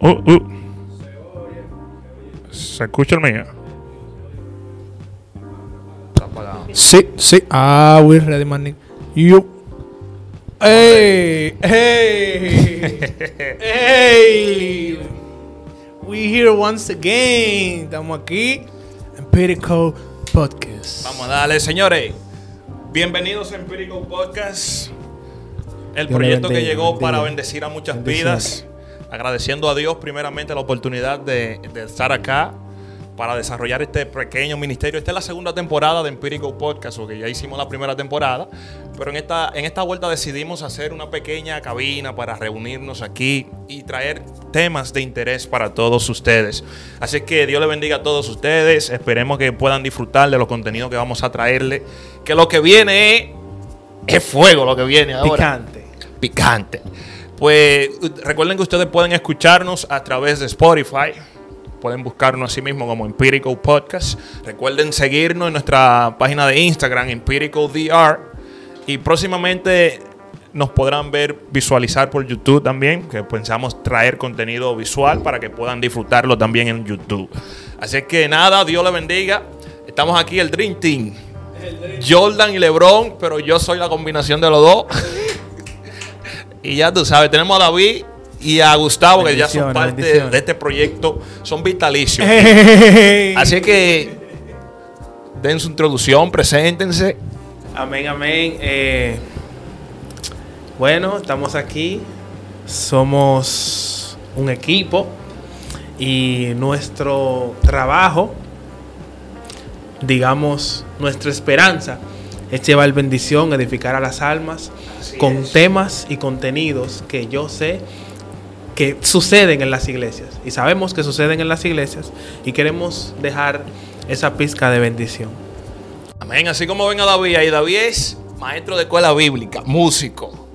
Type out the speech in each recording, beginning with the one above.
Uh, uh. ¿Se escucha el mío? Está apagado. Sí, sí. Ah, we ready, man. You. Hey, hey, hey. We here once again. Estamos aquí en Empirical Podcast. Vamos a darle, señores. Bienvenidos a Empirical Podcast. El Dios proyecto que llegó bendiga. para bendecir a muchas vidas. Agradeciendo a Dios primeramente la oportunidad de, estar acá para desarrollar este pequeño ministerio. Esta es la segunda temporada de Empirical Podcast, porque ya hicimos la primera temporada. Pero en esta, en esta vuelta decidimos hacer una pequeña cabina para reunirnos aquí y traer temas de interés para todos ustedes. Así que Dios le bendiga a todos ustedes. Esperemos que puedan disfrutar de los contenidos que vamos a traerle. Que lo que viene es, es fuego, lo que viene ahora Picante. Picante. Pues recuerden que ustedes pueden escucharnos a través de Spotify. Pueden buscarnos así mismo como Empirical Podcast. Recuerden seguirnos en nuestra página de Instagram, Empirical DR. Y próximamente nos podrán ver visualizar por YouTube también, que pensamos traer contenido visual para que puedan disfrutarlo también en YouTube. Así que nada, Dios le bendiga. Estamos aquí el Dream Team. Jordan y LeBron, pero yo soy la combinación de los dos. Y ya tú sabes, tenemos a David y a Gustavo, que ya son parte de este proyecto, son vitalicios. Hey. Así que den su introducción, preséntense. Amén, amén. Eh, bueno, estamos aquí. Somos un equipo. Y nuestro trabajo, digamos, nuestra esperanza es llevar bendición, edificar a las almas con temas y contenidos que yo sé que suceden en las iglesias. Y sabemos que suceden en las iglesias. Y queremos dejar esa pizca de bendición. Amén. Así como ven a David, ahí David es maestro de escuela bíblica, músico.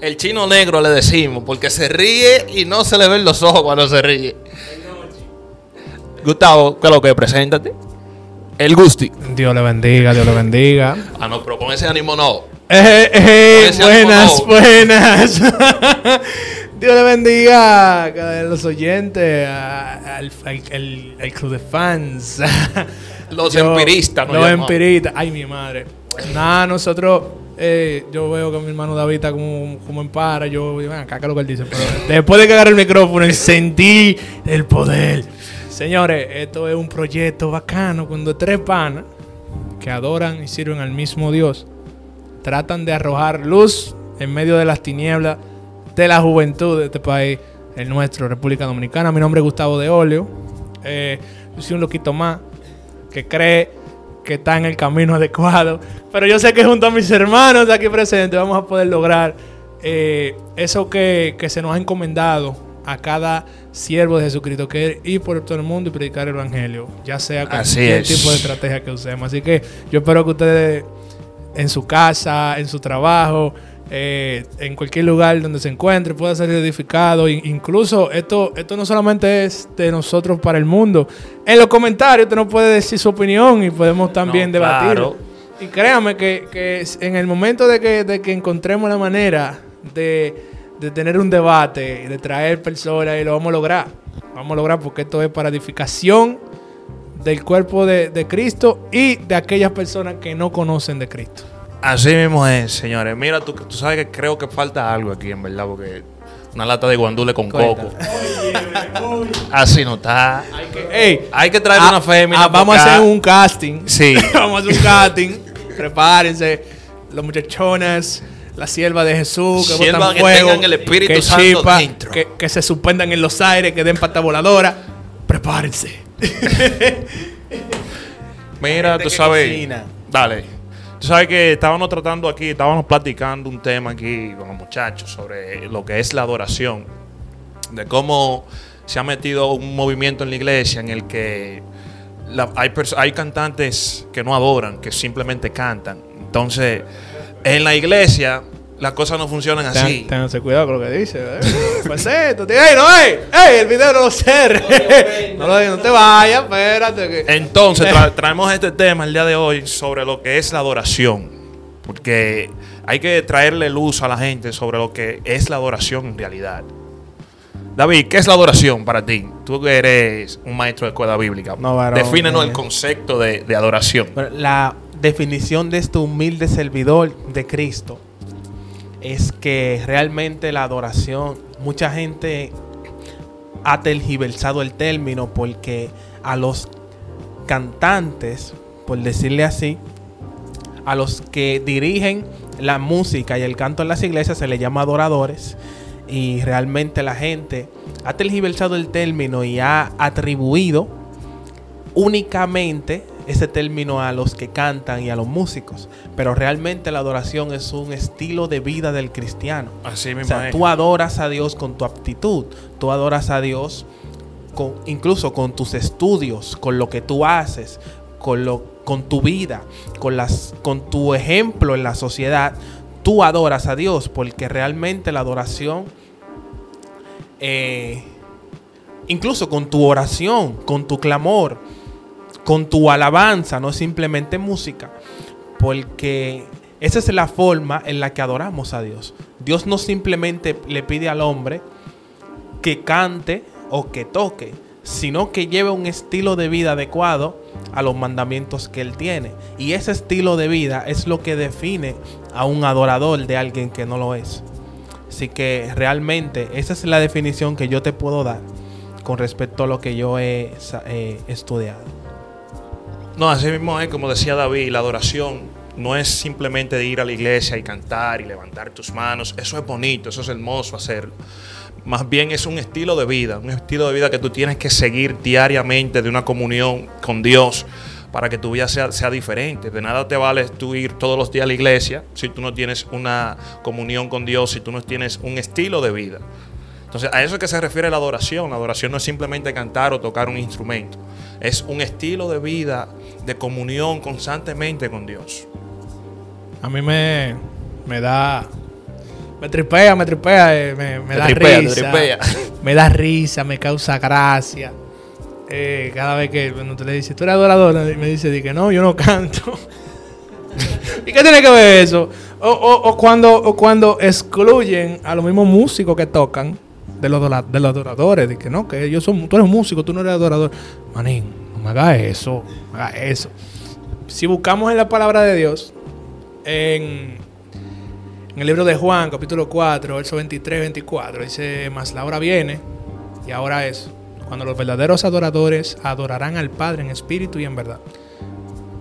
El chino negro le decimos, porque se ríe y no se le ven los ojos cuando se ríe. Gustavo, ¿qué es lo que? Preséntate. El Gusti. Dios le bendiga, Dios le bendiga. Ah, no, pero con ese ánimo no. Eh, eh, Ese buenas, ánimo no. buenas. Dios le bendiga a los oyentes, a- al, club de fans. Los empiristas, nos Los empiristas. Ay, mi madre. Nada, nosotros, eh, yo veo que mi hermano David está como, como en para. Yo, ven acá, ¿qué es lo que él dice? Pero después de que agarré el micrófono, sentí el poder. Señores, esto es un proyecto bacano cuando tres panas que adoran y sirven al mismo Dios tratan de arrojar luz en medio de las tinieblas de la juventud de este país, el nuestro, República Dominicana. Mi nombre es Gustavo de Olio. Eh, yo soy un loquito más que cree que está en el camino adecuado. Pero yo sé que junto a mis hermanos aquí presentes vamos a poder lograr eh, eso que, que se nos ha encomendado a cada siervo de Jesucristo, que es ir por todo el mundo y predicar el Evangelio, ya sea cualquier tipo de estrategia que usemos. Así que yo espero que ustedes en su casa, en su trabajo, eh, en cualquier lugar donde se encuentre, pueda ser edificado. In- incluso esto, esto no solamente es de nosotros para el mundo. En los comentarios usted nos puede decir su opinión y podemos también No, debatir. claro. Y créame que, que en el momento de que, de que encontremos la manera de, de tener un debate y de traer personas, y lo vamos a lograr. Vamos a lograr porque esto es para edificación del cuerpo de, de Cristo y de aquellas personas que no conocen de Cristo. Así mismo es, señores. Mira, tú, tú sabes que creo que falta algo aquí, en verdad, porque una lata de guandule con coco. Así no está. Hay que traer ah, una fémina. ah, vamos a hacer acá. un casting. Sí. vamos a hacer un casting. Prepárense. Los muchachonas, la sierva de Jesús, que Sierva botan que fuego, tengan el Espíritu que Santo chispa, dentro. que, que se suspendan en los aires, que den pata voladora. Prepárense. Mira, tú sabes. cocina. Dale. Tú sabes que estábamos tratando aquí, estábamos platicando un tema aquí con los muchachos sobre lo que es la adoración. De cómo se ha metido un movimiento en la iglesia en el que la- hay, hay cantantes que no adoran, que simplemente cantan. Entonces, en la iglesia las cosas no funcionan así. Ténganse cuidado con lo que dice. ¿eh? Pues esto, tío. ¡Ey, no, ey! ¡Ey! El video no lo cierre. No, lo, no te vayas, espérate. Que... Entonces tra- traemos este tema el día de hoy sobre lo que es la adoración. Porque hay que traerle luz a la gente sobre lo que es la adoración en realidad. David, ¿qué es la adoración para ti? Tú que eres un maestro de escuela bíblica. No, varón, Defínenos eh. el concepto de, de adoración. La definición de este humilde servidor de Cristo es que realmente la adoración, mucha gente ha tergiversado el término porque a los cantantes, por decirle así, a los que dirigen la música y el canto en las iglesias se les llama adoradores y realmente la gente ha tergiversado el término y ha atribuido únicamente ese término a los que cantan y a los músicos, pero realmente la adoración es un estilo de vida del cristiano. Así O mismo sea, es. tú adoras a Dios con tu aptitud, tú adoras a Dios con, incluso con tus estudios, con lo que tú haces, con, lo, con tu vida, con, las, con tu ejemplo en la sociedad. Tú adoras a Dios porque realmente la adoración, eh, incluso con tu oración, con tu clamor, con tu alabanza, no simplemente música, porque esa es la forma en la que adoramos a Dios. Dios no simplemente le pide al hombre que cante o que toque, sino que lleve un estilo de vida adecuado a los mandamientos que él tiene. Y ese estilo de vida es lo que define a un adorador de alguien que no lo es. Así que realmente esa es la definición que yo te puedo dar con respecto a lo que yo he eh, estudiado. No, así mismo es, como decía David, la adoración no es simplemente ir a la iglesia y cantar y levantar tus manos. Eso es bonito, eso es hermoso hacerlo. Más bien es un estilo de vida, un estilo de vida que tú tienes que seguir diariamente de una comunión con Dios para que tu vida sea, sea diferente. De nada te vale tú ir todos los días a la iglesia si tú no tienes una comunión con Dios, si tú no tienes un estilo de vida. Entonces, a eso es que se refiere la adoración. La adoración no es simplemente cantar o tocar un instrumento. Es un estilo de vida de comunión constantemente con Dios. A mí me, me da. Me tripea, me tripea, eh, me, me Te da tripea, te risa. tripea. Me da risa, me causa gracia. Eh, cada vez que cuando tú le dices, tú eres adorador, y me dice, di que no, yo no canto. ¿Y qué tiene que ver eso? O, o- o cuando, o cuando excluyen a los mismos músicos que tocan de los, de los adoradores. De que no, que ellos son, tú eres músico, tú no eres adorador. Manín, no me hagas eso, no me hagas eso. Si buscamos en la palabra de Dios, en, en el libro de Juan, capítulo 4, verso 23, 24, dice, mas la hora viene, y ahora es, cuando los verdaderos adoradores adorarán al Padre en espíritu y en verdad.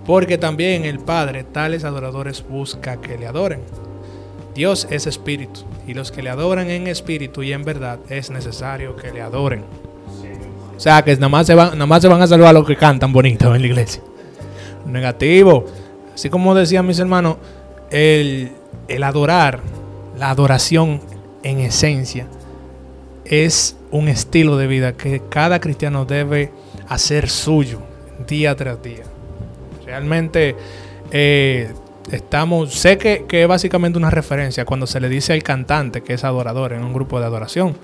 Porque también el Padre tales adoradores busca que le adoren. Dios es espíritu, y los que le adoran en espíritu y en verdad es necesario que le adoren. O sea, que nada más se van, nada más se van a salvar los que cantan bonito en la iglesia. Negativo. Así como decían mis hermanos, el, el adorar, la adoración en esencia, es un estilo de vida que cada cristiano debe hacer suyo día tras día. Realmente eh, estamos, sé que, que es básicamente una referencia cuando se le dice al cantante que es adorador en un grupo de adoración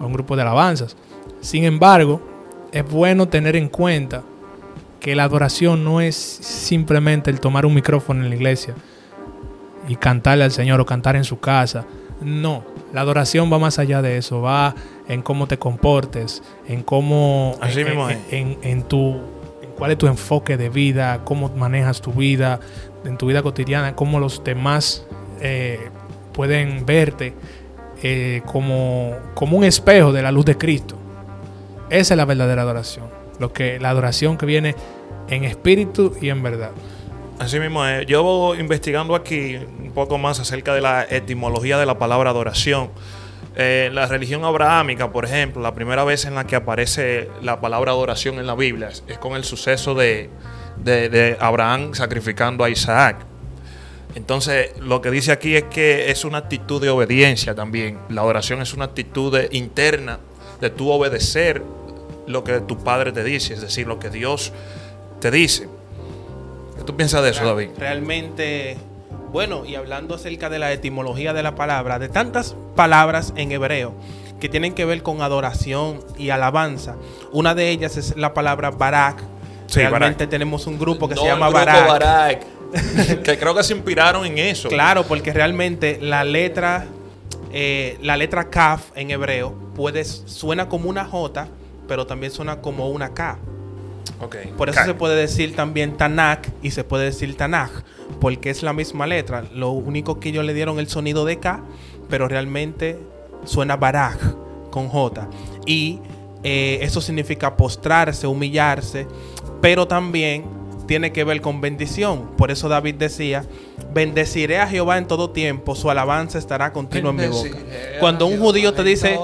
o un grupo de alabanzas. Sin embargo, es bueno tener en cuenta que la adoración no es simplemente el tomar un micrófono en la iglesia y cantarle al Señor o cantar en su casa. No, la adoración va más allá de eso, va en cómo te comportes, en cómo Así en, mismo en, es. en- en tu en cuál es tu enfoque de vida, cómo manejas tu vida, en tu vida cotidiana, cómo los demás eh, pueden verte eh, como, como un espejo de la luz de Cristo. Esa es la verdadera adoración. Lo que, la adoración que viene en espíritu y en verdad. Así mismo es. Yo voy investigando aquí un poco más acerca de la etimología de la palabra adoración. Eh, la religión abrahámica, por ejemplo, la primera vez en la que aparece la palabra adoración en la Biblia es, con el suceso de, de- de Abraham sacrificando a Isaac. Entonces, lo que dice aquí es que es una actitud de obediencia también. La adoración es una actitud de- interna de tú obedecer lo que tu padre te dice, es decir, lo que Dios te dice. ¿Qué tú piensas de eso, David? Realmente, bueno, y hablando acerca de la etimología de la palabra, de tantas palabras en hebreo que tienen que ver con adoración y alabanza, una de ellas es la palabra barak. Sí, Realmente Barak. tenemos un grupo que No, se llama el grupo barak. Barak, que creo que se inspiraron en eso. Claro, porque realmente la letra eh, la letra Kaf en hebreo puede, suena como una J, pero también suena como una K. Por eso se puede decir también Tanakh y se puede decir Tanaj, porque es la misma letra. Lo único que ellos le dieron el sonido de K, pero realmente suena Baraj con J. Y eh, eso significa postrarse, humillarse, pero también tiene que ver con bendición. Por eso David decía, bendeciré a Jehová en todo tiempo, su alabanza estará continua en mi boca. Cuando un judío te dice,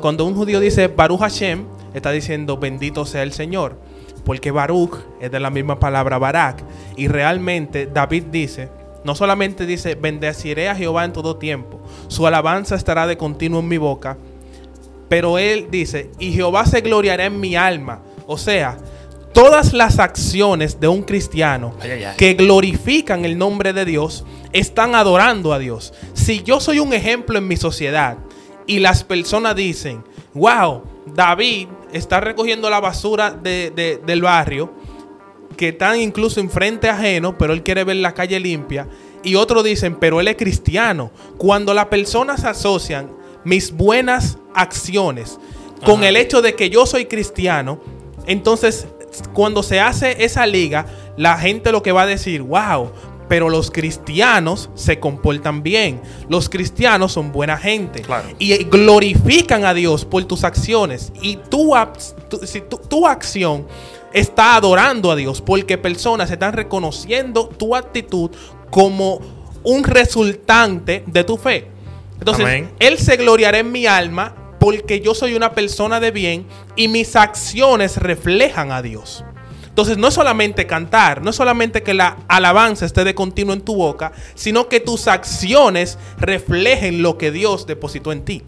cuando un judío dice Baruch Hashem, está diciendo bendito sea el Señor. Porque Baruch es de la misma palabra Barak. Y realmente David dice, no solamente dice, bendeciré a Jehová en todo tiempo, su alabanza estará de continuo en mi boca, pero él dice, y Jehová se gloriará en mi alma. O sea, todas las acciones de un cristiano Ay, ay, ay. que glorifican el nombre de Dios están adorando a Dios. Si yo soy un ejemplo en mi sociedad y las personas dicen, wow, David está recogiendo la basura de- de- del barrio, que están incluso en frente ajeno, pero él quiere ver la calle limpia. Y otros dicen, pero él es cristiano. Cuando las personas asocian mis buenas acciones con Ajá. el hecho de que yo soy cristiano, entonces cuando se hace esa liga, la gente lo que va a decir, wow, pero los cristianos se comportan bien. Los cristianos son buena gente. Claro. Y glorifican a Dios por tus acciones. Y tu, tu- si tu- tu acción está adorando a Dios porque personas están reconociendo tu actitud como un resultante de tu fe. Entonces, Amén. Él se gloriará en mi alma porque yo soy una persona de bien y mis acciones reflejan a Dios. Entonces, no es solamente cantar, no es solamente que la alabanza esté de continuo en tu boca, sino que tus acciones reflejen lo que Dios depositó en ti.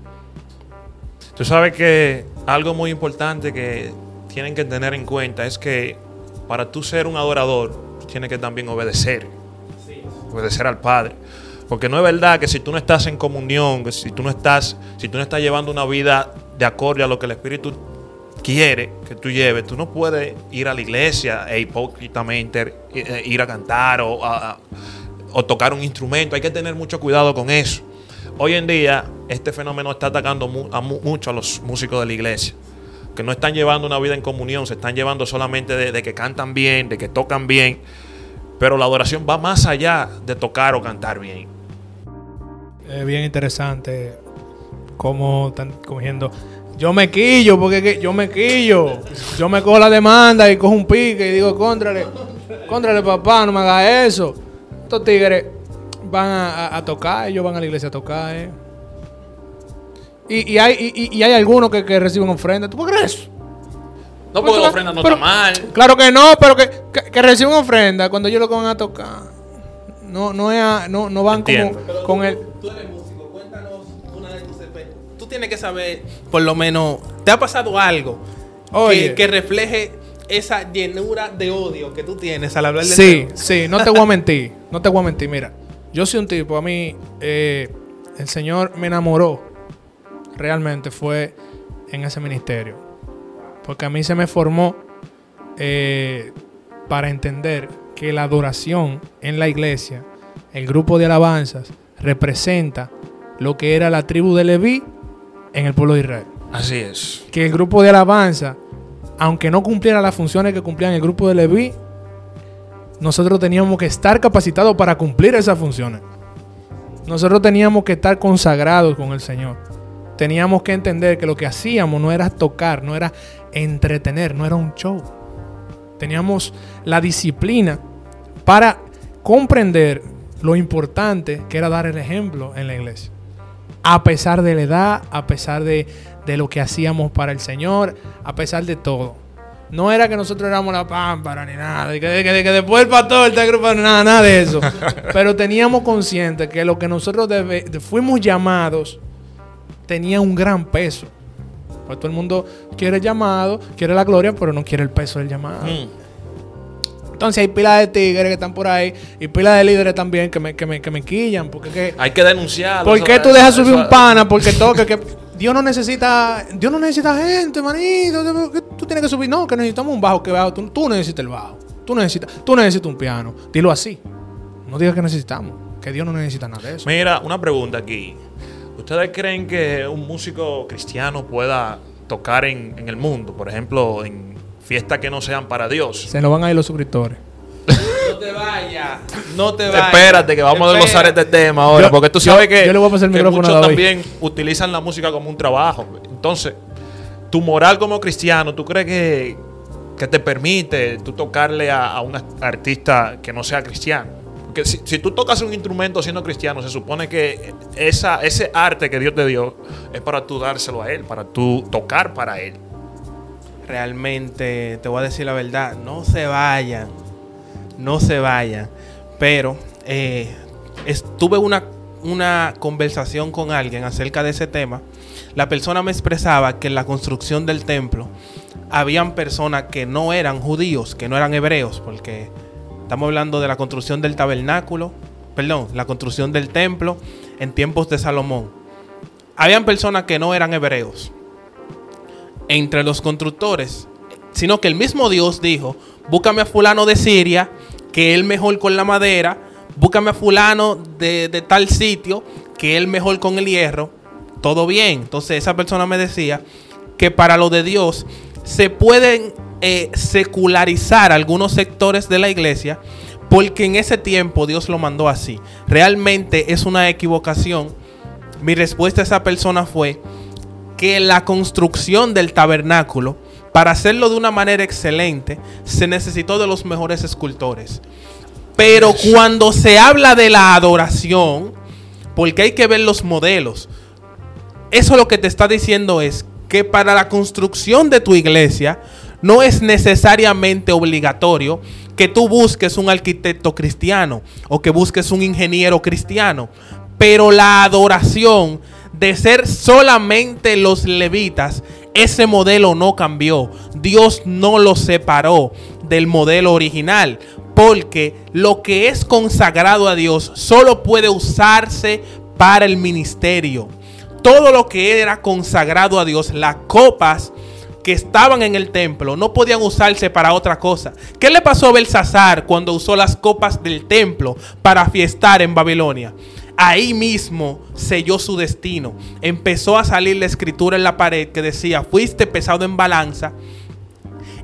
Tú sabes que algo muy importante que tienen que tener en cuenta es que para tú ser un adorador, tú tienes que también obedecer. Obedecer al Padre. Porque no es verdad que si tú no estás en comunión, que si tú no estás, si tú no estás llevando una vida de acorde a lo que el Espíritu quiere que tú lleves, tú no puedes ir a la iglesia e hipócritamente eh, ir a cantar o, a- tocar un instrumento. Hay que tener mucho cuidado con eso. Hoy en día, este fenómeno está atacando mucho a los músicos de la iglesia, que no están llevando una vida en comunión, se están llevando solamente de que cantan bien, de que tocan bien, pero la adoración va más allá de tocar o cantar bien. Es bien interesante cómo están cogiendo. Yo me quillo, porque yo me quillo. Yo me cojo la demanda y cojo un pique y digo, contrale, contrale papá, no me hagas eso. Estos tigres van a, a- a tocar, ellos van a la iglesia a tocar. eh. Y, y hay, y, y hay algunos que, que reciben ofrenda. ¿Tú puedes creer eso? No, Pero- porque la ofrenda no pero- está mal. Claro que no, pero que, que, que reciben ofrenda cuando ellos lo que van a tocar. No, no, es a- no, no van como con el. Tienes que saber, por lo menos, ¿te ha pasado algo que, que refleje esa llenura de odio que tú tienes al hablar del Sí, tema? sí, no te voy a mentir. No te voy a mentir. Mira, yo soy un tipo, a mí, eh, el Señor me enamoró. Realmente fue en ese ministerio. Porque a mí se me formó eh, para entender que la adoración en la iglesia, el grupo de alabanzas, representa lo que era la tribu de Leví en el pueblo de Israel Así es. que el grupo de alabanza, aunque no cumpliera las funciones que cumplían el grupo de Leví, nosotros teníamos que estar capacitados para cumplir esas funciones. Nosotros teníamos que estar consagrados con el Señor. Teníamos que entender que lo que hacíamos no era tocar, no era entretener, no era un show. Teníamos la disciplina para comprender lo importante que era dar el ejemplo en la iglesia a pesar de la edad, a pesar de, de lo que hacíamos para el Señor, a pesar de todo. No era que nosotros éramos la pámpara ni nada, de que, que- de que después el pastor está agrupado, nada, nada de eso. Pero teníamos consciente que lo que nosotros debe- de- fuimos llamados tenía un gran peso. Pues todo el mundo quiere el llamado, quiere la gloria, pero no quiere el peso del llamado. Mm. Entonces hay pilas de tigres que están por ahí y pilas de líderes también que me, que me, que me quillan. Porque que, Hay que denunciarlo. ¿Por qué tú dejas subir eso- un pana? Porque toque que Dios no necesita, Dios no necesita gente, manito. Tú tienes que subir, no, que necesitamos un bajo, que bajo. Tú, tú necesitas el bajo. Tú necesitas, tú necesitas un piano. Dilo así. No digas que necesitamos, que Dios no necesita nada de eso. Mira, una pregunta aquí. ¿Ustedes creen que un músico cristiano pueda tocar en, en el mundo? Por ejemplo, en fiestas que no sean para Dios. Se nos van a ir los suscriptores. No te vayas. No te vayas. Espérate, que vamos a desglosar este tema ahora. Yo- porque tú yo- sabes que, yo le voy a pasar el que micrófono a muchos también utilizan la música como un trabajo. Entonces, tu moral como cristiano, ¿tú crees que, que te permite tú tocarle a, a un artista que no sea cristiano? Porque si, si tú tocas un instrumento siendo cristiano, se supone que esa, ese arte que Dios te dio es para tú dárselo a Él, para tú tocar para Él. Realmente, te voy a decir la verdad, no se vayan. No se vayan. Pero eh, estuve una, una conversación con alguien acerca de ese tema. La persona me expresaba que en la construcción del templo habían personas que no eran judíos, que no eran hebreos, porque estamos hablando de la construcción del tabernáculo, perdón, la construcción del templo en tiempos de Salomón. Habían personas que no eran hebreos entre los constructores, sino que el mismo Dios dijo, búscame a fulano de Siria, que él mejor con la madera, búscame a fulano de, tal sitio, que él mejor con el hierro, todo bien. Entonces esa persona me decía que para lo de Dios se pueden eh, secularizar algunos sectores de la iglesia, porque en ese tiempo Dios lo mandó así. Realmente es una equivocación. Mi respuesta a esa persona fue, que la construcción del tabernáculo, para hacerlo de una manera excelente, se necesitó de los mejores escultores. Pero cuando se habla de la adoración, porque hay que ver los modelos, eso lo que te está diciendo es que para la construcción de tu iglesia no es necesariamente obligatorio que tú busques un arquitecto cristiano o que busques un ingeniero cristiano, pero la adoración de ser solamente los levitas, ese modelo no cambió. Dios no lo separó del modelo original. Porque lo que es consagrado a Dios solo puede usarse para el ministerio. Todo lo que era consagrado a Dios, las copas que estaban en el templo, no podían usarse para otra cosa. ¿Qué le pasó a Belsasar cuando usó las copas del templo para fiestar en Babilonia? Ahí mismo selló su destino. Empezó a salir la escritura en la pared que decía, fuiste pesado en balanza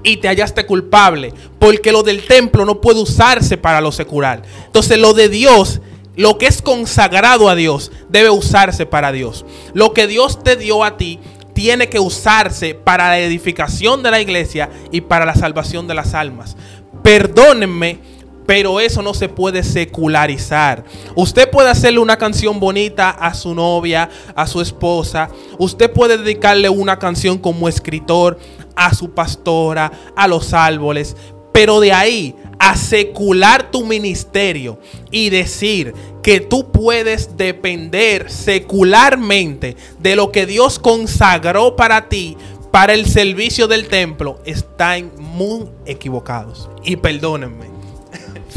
y te hallaste culpable, porque lo del templo no puede usarse para lo secular. Entonces lo de Dios, lo que es consagrado a Dios, debe usarse para Dios. Lo que Dios te dio a ti tiene que usarse para la edificación de la iglesia y para la salvación de las almas. Perdónenme pero eso no se puede secularizar. Usted puede hacerle una canción bonita a su novia, a su esposa. Usted puede dedicarle una canción como escritor a su pastora, a los árboles. Pero de ahí a secular tu ministerio y decir que tú puedes depender secularmente de lo que Dios consagró para ti, para el servicio del templo, están muy equivocados. Y perdónenme.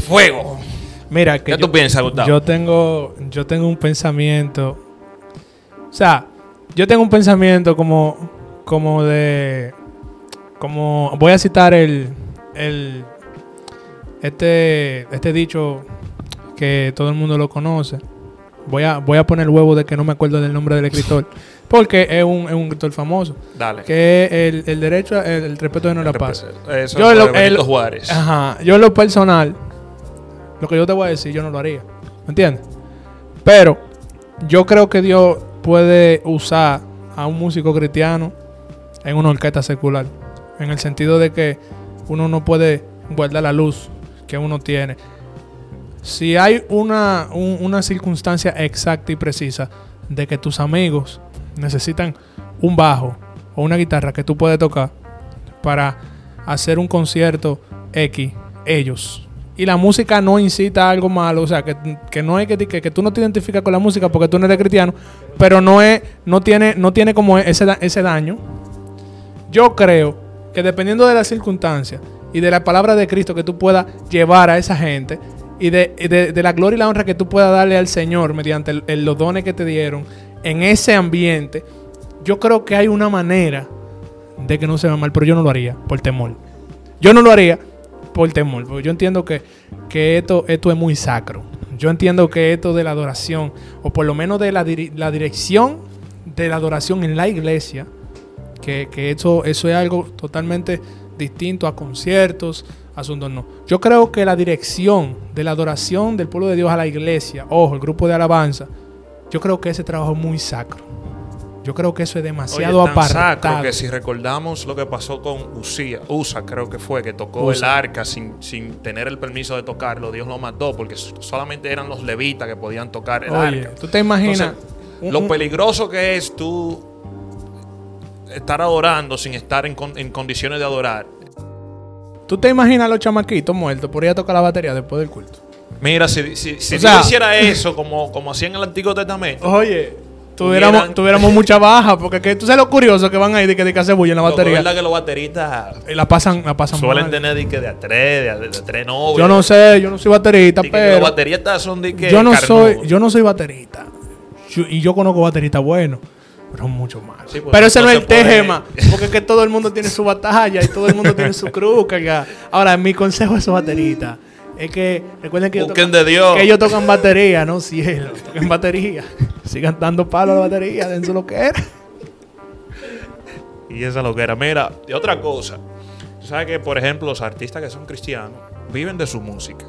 Fuego. Mira, que ¿Qué yo, tú piensas, Gustavo? yo tengo, yo tengo un pensamiento. O sea, yo tengo un pensamiento como, como de, como voy a citar el, el, este, este dicho que todo el mundo lo conoce. Voy a, voy a poner huevo de que no me acuerdo del nombre del escritor, porque es un, es un escritor famoso, Dale. que es el, el derecho, el, el respeto de no la paz. Eso Yo lo- el- Juárez. Ajá. Yo en lo personal, lo que yo te voy a decir, yo no lo haría. ¿Me entiendes? Pero yo creo que Dios puede usar a un músico cristiano en una orquesta secular. En el sentido de que uno no puede guardar la luz que uno tiene. Si hay una, un- una circunstancia exacta y precisa de que tus amigos necesitan un bajo o una guitarra que tú puedes tocar para hacer un concierto X, ellos. Y la música no incita a algo malo, o sea, que, que no es que, que, que tú no te identificas con la música porque tú no eres cristiano, pero no es, no tiene, no tiene como ese, ese daño. Yo creo que dependiendo de las circunstancias y de la palabra de Cristo que tú puedas llevar a esa gente y de, de- la gloria y la honra que tú puedas darle al Señor mediante los dones que te dieron en ese ambiente, yo creo que hay una manera de que no se vea mal, pero yo no lo haría por temor. Yo no lo haría por temor, porque yo entiendo que, que esto, esto es muy sacro. Yo entiendo que esto de la adoración, o por lo menos de la, la dirección de la adoración en la iglesia, que, que eso, eso es algo totalmente distinto a conciertos, asuntos no. Yo creo que la dirección de la adoración del pueblo de Dios a la iglesia, ojo, el grupo de alabanza, yo creo que ese trabajo es muy sacro. Yo creo que eso es Oye, demasiado tan apartado. sacro que si recordamos lo que pasó con Usía, Usa creo que fue, que tocó Usa. el arca sin, sin tener el permiso de tocarlo, Dios lo mató porque solamente eran los levitas que podían tocar el Oye, arca. tú te imaginas Entonces, lo peligroso que es tú estar adorando sin estar en, con- en condiciones de adorar. ¿Tú te imaginas a los chamaquitos muertos por ir a tocar la batería después del culto? Mira, si, si, si O Dios sea- hiciera eso como, como hacía en el Antiguo Testamento, Oye, tuviéramos, Hubieran- tuviéramos mucha baja, porque que, tú sabes lo curioso que van ahí de que, de que hace bulla en la que es batería. verdad que los bateristas Y la pasan, la pasan suelen mal. tener de, que de a tres, de a, de a tres novios. Yo no sé, yo no soy baterista, De que los pero bateristas son de que yo no soy, yo no soy baterista. Yo- y yo conozco bateristas buenos, pero mucho más. Sí, pues, pero ese no es el tema, porque es que todo el mundo tiene su batalla y todo el mundo tiene su cruz. cargada. Ahora, mi consejo a esos bateristas es que recuerden que ellos tocan- de Dios. que ellos tocan batería, no cielo, toquen batería. Sigan dando palo a la batería, dense lo que era. Y esa es lo que era. Mira, y otra cosa. Tú sabes que, por ejemplo, los artistas que son cristianos viven de su música.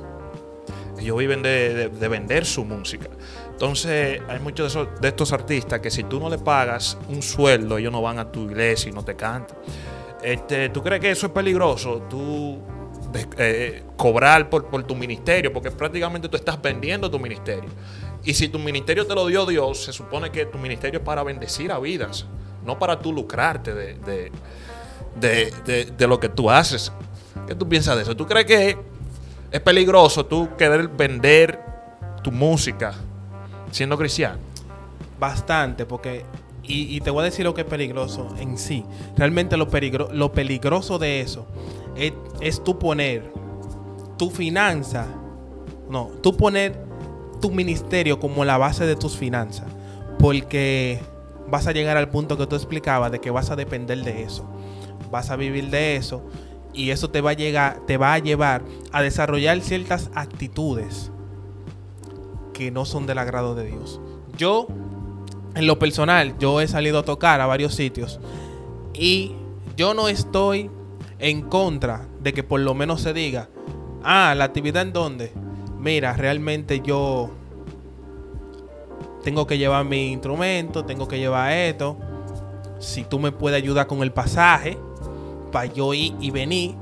Ellos viven de, de- de vender su música. Entonces, hay muchos de, esos- de estos artistas que si tú no le pagas un sueldo, ellos no van a tu iglesia y no te cantan. Este, ¿Tú crees que eso es peligroso? Tú de- eh, cobrar por, por tu ministerio, porque prácticamente tú estás vendiendo tu ministerio. Y si tu ministerio te lo dio Dios, se supone que tu ministerio es para bendecir a vidas, no para tú lucrarte de, de, de- de- lo que tú haces. ¿Qué tú piensas de eso? ¿Tú crees que es peligroso tú querer vender tu música siendo cristiano? Bastante, porque. Y, y te voy a decir lo que es peligroso en sí. Realmente lo, peligro- lo peligroso de eso es, es tú poner tu finanza. No, tú poner tu ministerio como la base de tus finanzas. Porque vas a llegar al punto que tú explicabas de que vas a depender de eso. Vas a vivir de eso. Y eso te va a llegar, te va a llevar a desarrollar ciertas actitudes que no son del agrado de Dios. Yo, en lo personal, yo he salido a tocar a varios sitios y yo no estoy en contra de que por lo menos se diga, ah, la actividad en dónde. Mira, realmente yo tengo que llevar mi instrumento, tengo que llevar esto. Si tú me puedes ayudar con el pasaje, para yo ir y venir,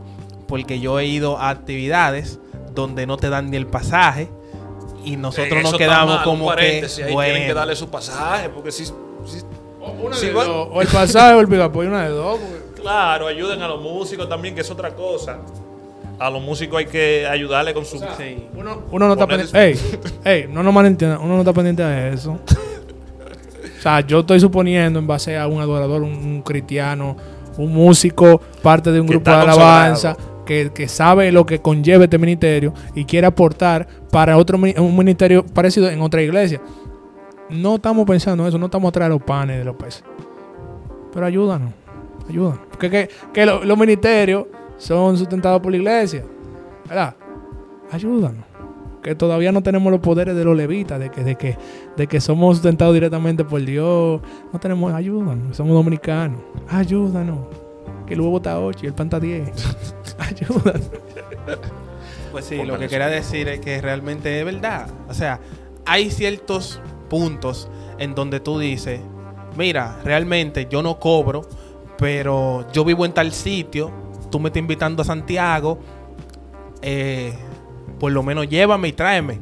porque yo he ido a actividades donde no te dan ni el pasaje y nosotros Eh, nos quedamos mal, como que ahí tienen que darle su pasaje, porque si, si- Una si de va- dos. O el pasaje o el picapoy, una de dos. porque- Claro, ayuden a los músicos también, que es otra cosa. A los músicos hay que ayudarle con su... sí. Uno, uno no está pendiente. Ey, ey, no nos malentiendan. Uno no está pendiente de eso. o sea, yo estoy suponiendo en base a un adorador, un, un cristiano, un músico, parte de un Que grupo de alabanza, que, que sabe lo que conlleva este ministerio y quiere aportar para otro un ministerio parecido en otra iglesia. No estamos pensando en eso, no estamos atrás de los panes de los peces. Pero ayúdanos, ayúdanos. Porque que, que lo- los ministerios son sustentados por la iglesia. ¿Verdad? Ayúdanos. Que todavía no tenemos los poderes de los levitas, de que, de que, de que somos sustentados directamente por Dios. No tenemos, ayúdanos, somos dominicanos. Ayúdanos. Que el huevo está 8 y el pan está 10. ayúdanos. Pues sí, lo que quería decir es que realmente es verdad. O sea, hay ciertos puntos en donde tú dices, mira, realmente yo no cobro, pero yo vivo en tal sitio, tú me estás invitando a Santiago, eh, por lo menos llévame y tráeme.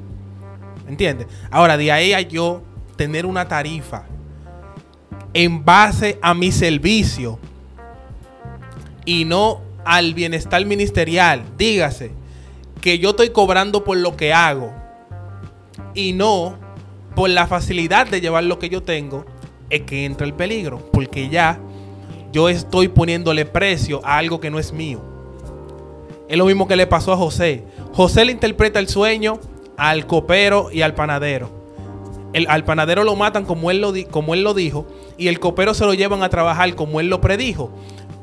¿Entiendes? Ahora, de ahí a yo tener una tarifa en base a mi servicio y no al bienestar ministerial. Dígase que yo estoy cobrando por lo que hago y no por la facilidad de llevar lo que yo tengo, es que entra el peligro, porque ya yo estoy poniéndole precio a algo que no es mío. Es lo mismo que le pasó a José. José le interpreta el sueño al copero y al panadero. El, al panadero lo matan como él lo, como él lo dijo y el copero se lo llevan a trabajar como él lo predijo.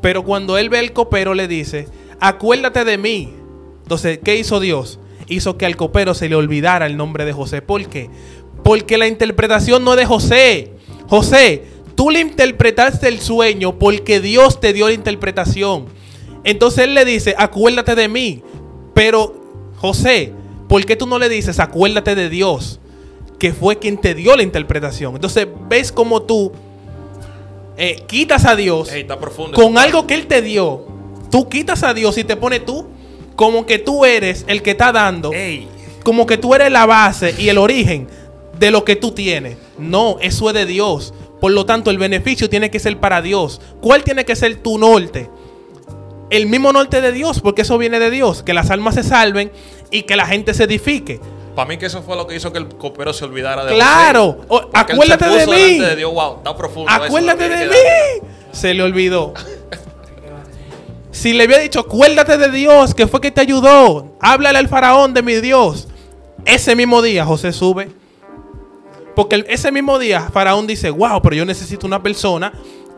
Pero cuando él ve al copero le dice, acuérdate de mí. Entonces, ¿qué hizo Dios? hizo que al copero se le olvidara el nombre de José. ¿Por qué? Porque la interpretación no es de José. José, tú le interpretaste el sueño porque Dios te dio la interpretación. Entonces él le dice, acuérdate de mí. Pero, José, ¿por qué tú no le dices, acuérdate de Dios? Que fue quien te dio la interpretación. Entonces, ves como tú eh, quitas a Dios con algo que Él te dio. Tú quitas a Dios y te pones tú como que tú eres el que está dando. Como que tú eres la base y el origen de lo que tú tienes. No, eso es de Dios. Por lo tanto, el beneficio tiene que ser para Dios. ¿Cuál tiene que ser tu norte? El mismo norte de Dios, porque eso viene de Dios. Que las almas se salven y que la gente se edifique. para mí que eso fue lo que hizo que el copero se olvidara de Claro. O- Porque él acuérdate se de puso mí. delante de Dios, wow, está profundo Acuérdate de mí. Se le olvidó. Si le había dicho, acuérdate de Dios, que fue que te ayudó. Háblale al faraón de mi Dios. Ese mismo día José sube. Porque ese mismo día Faraón dice, wow, pero yo necesito una persona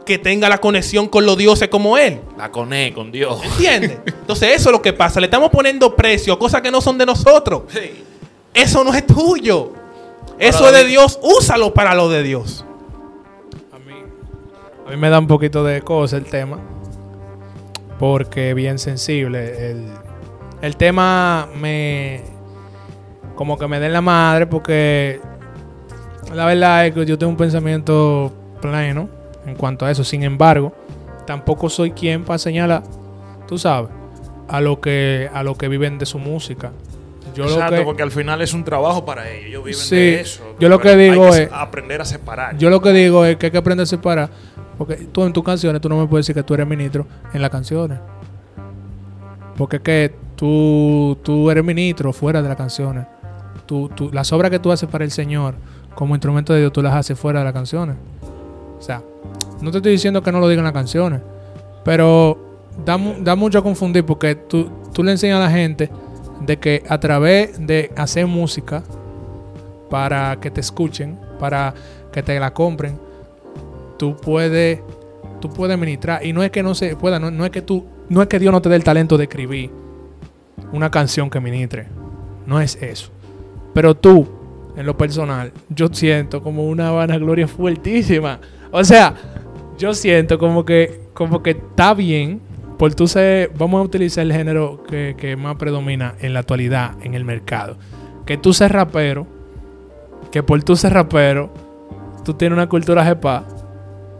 que tenga la conexión con los dioses como él. La coné con Dios. ¿Entiendes? Entonces eso es lo que pasa. Le estamos poniendo precio a cosas que no son de nosotros. Hey. Eso no es tuyo. Eso es de. Dios. Úsalo para lo de Dios. A mí, a mí me da un poquito de cosa el tema. Porque bien sensible. El, el tema me. Como que me den la madre. Porque. La verdad es que yo tengo un pensamiento pleno. En cuanto a eso. Sin embargo. Tampoco soy quien para señalar. Tú sabes. A lo que. A lo que viven de su música. Yo lo Exacto, que- porque al final es un trabajo para ellos. Ellos viven Sí, de eso. yo lo que digo hay que es- aprender a separar. Yo lo que digo es que hay que aprender a separar. Porque tú en tus canciones, tú no me puedes decir que tú eres ministro en las canciones. Porque es que tú, tú eres ministro fuera de las canciones. Tú, tú- las obras que tú haces para el Señor como instrumento de Dios, tú las haces fuera de las canciones. O sea, no te estoy diciendo que no lo digan las canciones. Pero da, da mucho a confundir porque tú, tú le enseñas a la gente de que a través de hacer música para que te escuchen, para que te la compren, tú puedes, tú puedes ministrar. Y no es que no se pueda, no, no es que tú, no es que Dios no te dé el talento de escribir una canción que ministre. No es eso. Pero tú, en lo personal, yo siento como una vanagloria fuertísima. O sea, yo siento como que, como que está bien. Por tú ser, vamos a utilizar el género que, que más predomina en la actualidad en el mercado. Que tú seas rapero, que por tú ser rapero, tú tienes una cultura jepa.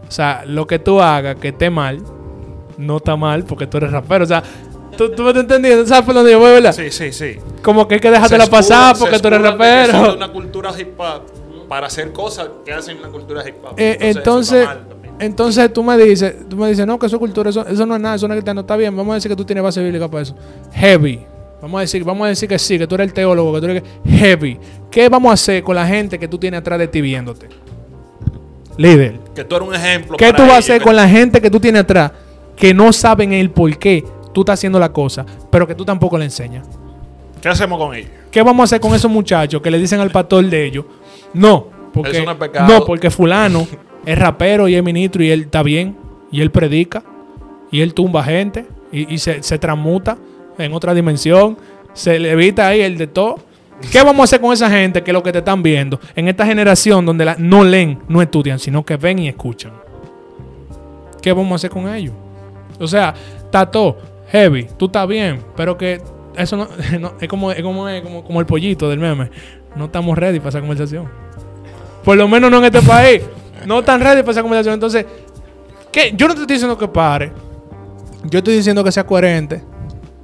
O sea, lo que tú hagas que esté mal, no está mal porque tú eres rapero. O sea, tú, tú me estás entendiendo, ¿sabes por dónde yo voy, verdad? Sí, sí, sí. Como que hay que dejártela pasar porque tú eres rapero. una cultura hip hop para hacer cosas que hacen en la cultura hip hop. Eh, entonces, entonces tú me dices, tú me dices, no, que eso es cultura, eso, eso no es nada, eso no es cristiano, está bien, vamos a decir que tú tienes base bíblica para eso. Heavy. Vamos a decir, vamos a decir que sí, que tú eres el teólogo, que tú eres heavy. ¿Qué vamos a hacer con la gente que tú tienes atrás de ti viéndote? Líder. que tú eres un ejemplo. ¿Qué para tú vas a hacer con la gente que tú tienes atrás que no saben el por qué tú estás haciendo la cosa, pero que tú tampoco le enseñas? ¿Qué hacemos con ellos? ¿Qué vamos a hacer con esos muchachos que le dicen al pastor de ellos? No, porque, Eso no es pecado. no, porque fulano es rapero y es ministro y él está bien, y él predica, y él tumba gente, y, y se, se transmuta en otra dimensión, se le evita ahí el de todo. ¿Qué vamos a hacer con esa gente que lo que te están viendo en esta generación donde la- no leen, no estudian, sino que ven y escuchan? ¿Qué vamos a hacer con ellos? O sea, todo heavy, tú estás bien, pero que eso no, no- es, como, es, como, es como, como el pollito del meme. No estamos ready para esa conversación. Por lo menos no en este país. No están ready para esa conversación. Entonces, ¿qué? yo no te estoy diciendo que pare. Yo estoy diciendo que sea coherente.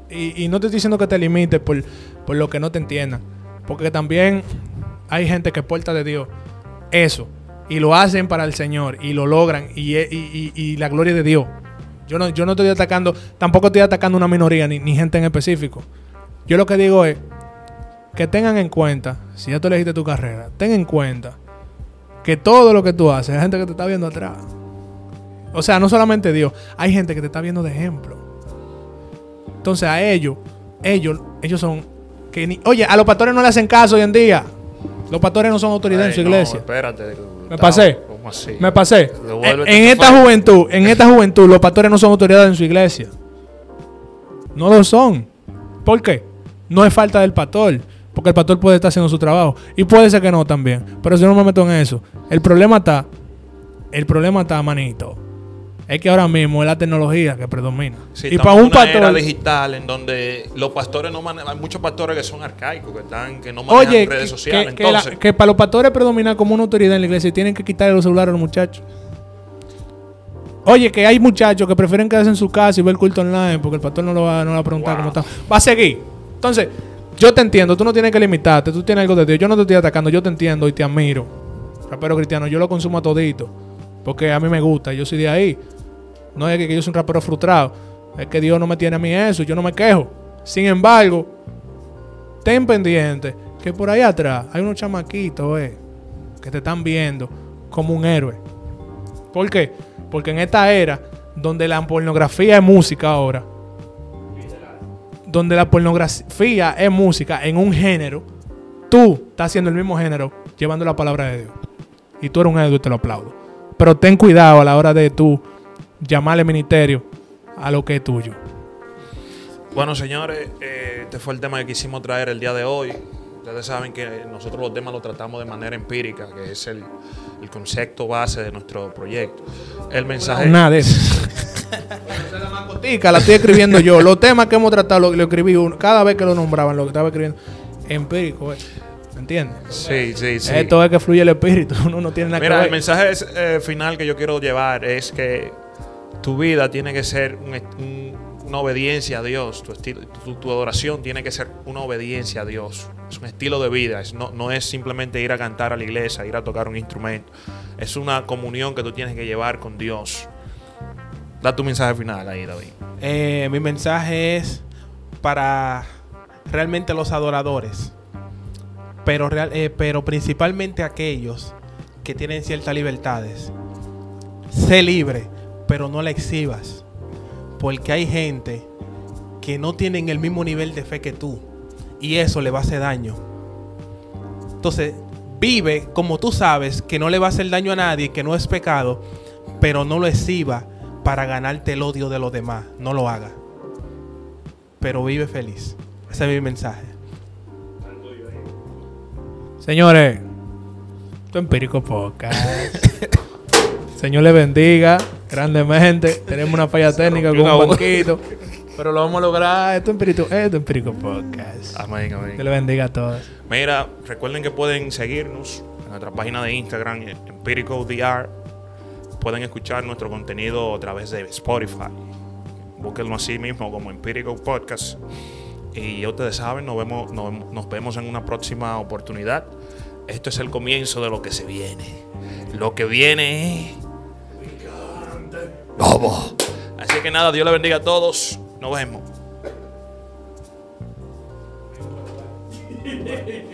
Y, y no te estoy diciendo que te limites por, por lo que no te entiendan. Porque también hay gente que porta de Dios eso. Y lo hacen para el Señor. Y lo logran. Y, y- y- y la gloria de Dios. Yo no, yo no estoy atacando, tampoco estoy atacando una minoría ni, ni gente en específico. Yo lo que digo es que tengan en cuenta, si ya tú elegiste tu carrera, ten en cuenta que todo lo que tú haces, hay gente que te está viendo atrás. O sea, no solamente Dios, hay gente que te está viendo de ejemplo. Entonces a ellos, ellos, ellos son que ni, oye, a los pastores no le hacen caso hoy en día. Los pastores no son autoridad en su no, iglesia. espérate. Me pasé. ¿Cómo así? Me pasé. En, esta juventud, en esta juventud, los pastores no son autoridades en su iglesia. No lo son. ¿Por qué? No es falta del pastor, porque el pastor puede estar haciendo su trabajo. Y puede ser que no también. Pero yo no me meto en eso. El problema está, el problema está, manito. Es que ahora mismo es la tecnología que predomina. Sí, y para un era pastor... digital en donde los pastores no manejan, hay muchos pastores que son arcaicos, que están, que no manejan Oye, redes que, sociales. que- la- Entonces, que para los pastores predomina como una autoridad en la iglesia y tienen que quitarle los celulares a los muchachos. Oye, que hay muchachos que prefieren quedarse en su casa y ver el culto online porque el pastor no lo va, no va a preguntar Wow. cómo está. Va a seguir. Entonces, yo te entiendo, tú no tienes que limitarte, tú tienes algo de Dios. Yo no te estoy atacando, yo te entiendo y te admiro. Rapero cristiano, yo lo consumo a todito porque a mí me gusta, yo soy de ahí. No es que, yo soy un rapero frustrado, es que Dios no me tiene a mí eso, yo no me quejo. Sin embargo, ten pendiente que por ahí atrás hay unos chamaquitos, eh, que te están viendo como un héroe. ¿Por qué? Porque en esta era, donde la pornografía es música ahora, donde la pornografía es música en un género, tú estás haciendo el mismo género, llevando la palabra de Dios. Y tú eres un héroe y te lo aplaudo. Pero ten cuidado a la hora de tú llamarle ministerio a lo que es tuyo. bueno, señores, eh, este fue el tema que quisimos traer el día de hoy. Ustedes saben que nosotros los temas los tratamos de manera empírica, que es el, el concepto base de nuestro proyecto. El mensaje. Nada de eso. la estoy escribiendo yo. Los temas que hemos tratado lo, lo escribí uno. Cada vez que lo nombraban, lo que estaba escribiendo. Empírico, eh. ¿Me entiendes? Sí, sí, sí. Esto es que fluye el espíritu. Uno no tiene nada Mira, que el ver. mensaje es, eh, final que yo quiero llevar es que tu vida tiene que ser una obediencia a Dios. Tu, adoración tiene que ser una obediencia a Dios. Es un estilo de vida. No, es simplemente ir a cantar a la iglesia, ir a tocar un instrumento. Es una comunión que tú tienes que llevar con Dios. Da tu mensaje final ahí, David. Eh, mi mensaje es para realmente los adoradores, pero, eh, pero principalmente aquellos que tienen ciertas libertades. Sé libre, pero no la exhibas, porque hay gente que no tienen el mismo nivel de fe que tú y eso le va a hacer daño. Entonces, vive como tú sabes que no le va a hacer daño a nadie, que no es pecado, pero no lo exhiba para ganarte el odio de los demás. No lo haga. Pero vive feliz. Ese es mi mensaje. Señores, es Empírico Podcast. Señor le bendiga grandemente. Tenemos una falla técnica con un banquito. Pero lo vamos a lograr. Esto es Empírico, esto es Empírico Podcast. Amén, amén. Que le bendiga a todos. Mira, recuerden que pueden seguirnos en nuestra página de Instagram, Empirical DR. Pueden escuchar nuestro contenido a través de Spotify. Búsquenlo así mismo como Empirical Podcast. Y ya ustedes saben, nos vemos, nos, nos vemos en una próxima oportunidad. Esto es el comienzo de lo que se viene. Lo que viene es. Vamos. Así que nada, Dios le bendiga a todos. Nos vemos.